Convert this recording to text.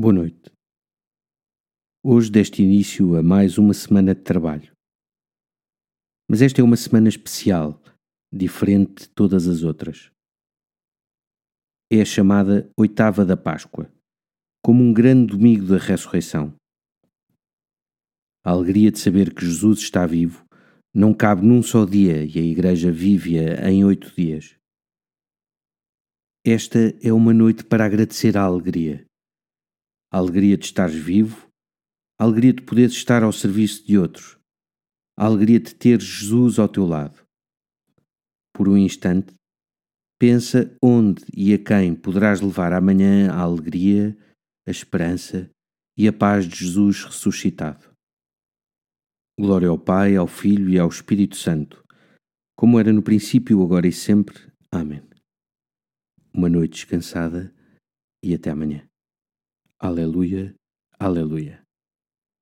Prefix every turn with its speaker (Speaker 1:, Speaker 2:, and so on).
Speaker 1: Boa noite. Hoje deste início a mais uma semana de trabalho. Mas esta é uma semana especial, diferente de todas as outras. É a chamada Oitava da Páscoa, como um grande domingo da ressurreição. A alegria de saber que Jesus está vivo não cabe num só dia e a Igreja vive-a em oito dias. Esta é uma noite para agradecer a alegria a alegria de estares vivo, a alegria de poderes estar ao serviço de outros, a alegria de ter Jesus ao teu lado. Por um instante, pensa onde e a quem poderás levar amanhã a alegria, a esperança e a paz de Jesus ressuscitado. Glória ao Pai, ao Filho e ao Espírito Santo, como era no princípio, agora e sempre. Amém. Uma noite descansada e até amanhã. Aleluia, aleluia.